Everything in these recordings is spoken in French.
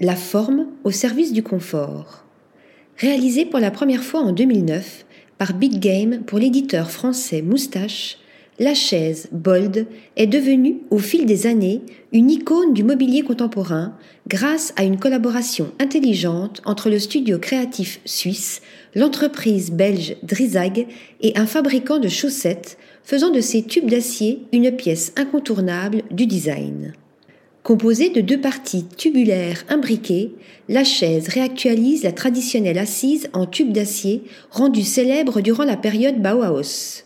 La forme au service du confort. Réalisé pour la première fois en 2009 par Big Game pour l'éditeur français Moustache, la chaise Bold est devenue, au fil des années, une icône du mobilier contemporain grâce à une collaboration intelligente entre le studio créatif suisse, l'entreprise belge Drizag et un fabricant de chaussettes, faisant de ces tubes d'acier une pièce incontournable du design. Composée de deux parties tubulaires imbriquées, la chaise réactualise la traditionnelle assise en tube d'acier rendue célèbre durant la période Bauhaus.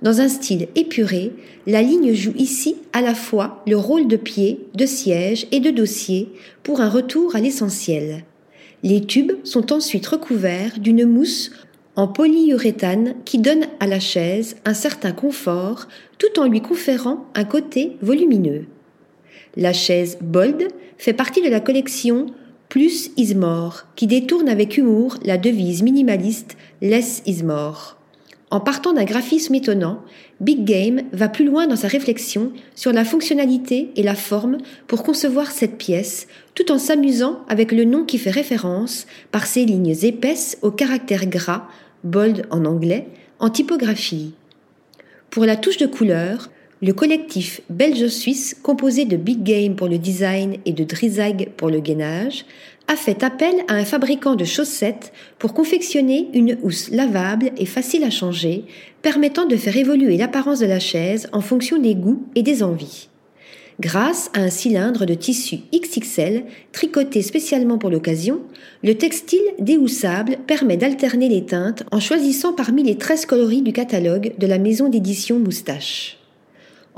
Dans un style épuré, la ligne joue ici à la fois le rôle de pied, de siège et de dossier pour un retour à l'essentiel. Les tubes sont ensuite recouverts d'une mousse en polyuréthane qui donne à la chaise un certain confort tout en lui conférant un côté volumineux. La chaise Bold fait partie de la collection Plus is more qui détourne avec humour la devise minimaliste Less is more. En partant d'un graphisme étonnant, Big Game va plus loin dans sa réflexion sur la fonctionnalité et la forme pour concevoir cette pièce, tout en s'amusant avec le nom qui fait référence par ses lignes épaisses au caractère gras, bold en anglais, en typographie. Pour la touche de couleur, le collectif belge-suisse, composé de Big Game pour le design et de Drizag pour le gainage, a fait appel à un fabricant de chaussettes pour confectionner une housse lavable et facile à changer, permettant de faire évoluer l'apparence de la chaise en fonction des goûts et des envies. Grâce à un cylindre de tissu XXL tricoté spécialement pour l'occasion, le textile déhoussable permet d'alterner les teintes en choisissant parmi les 13 coloris du catalogue de la maison d'édition Moustache.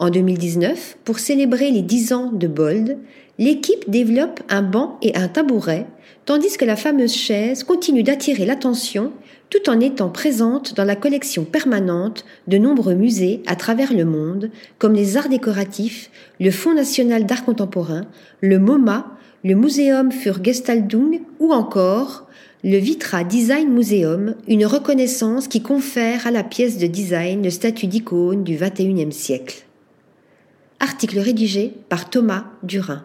En 2019, pour célébrer les 10 ans de Bold, l'équipe développe un banc et un tabouret, tandis que la fameuse chaise continue d'attirer l'attention tout en étant présente dans la collection permanente de nombreux musées à travers le monde, comme les arts décoratifs, le Fonds national d'art contemporain, le MoMA, le Museum für Gestaltung ou encore le Vitra Design Museum, une reconnaissance qui confère à la pièce de design le statut d'icône du XXIe siècle. Article rédigé par Thomas Durin.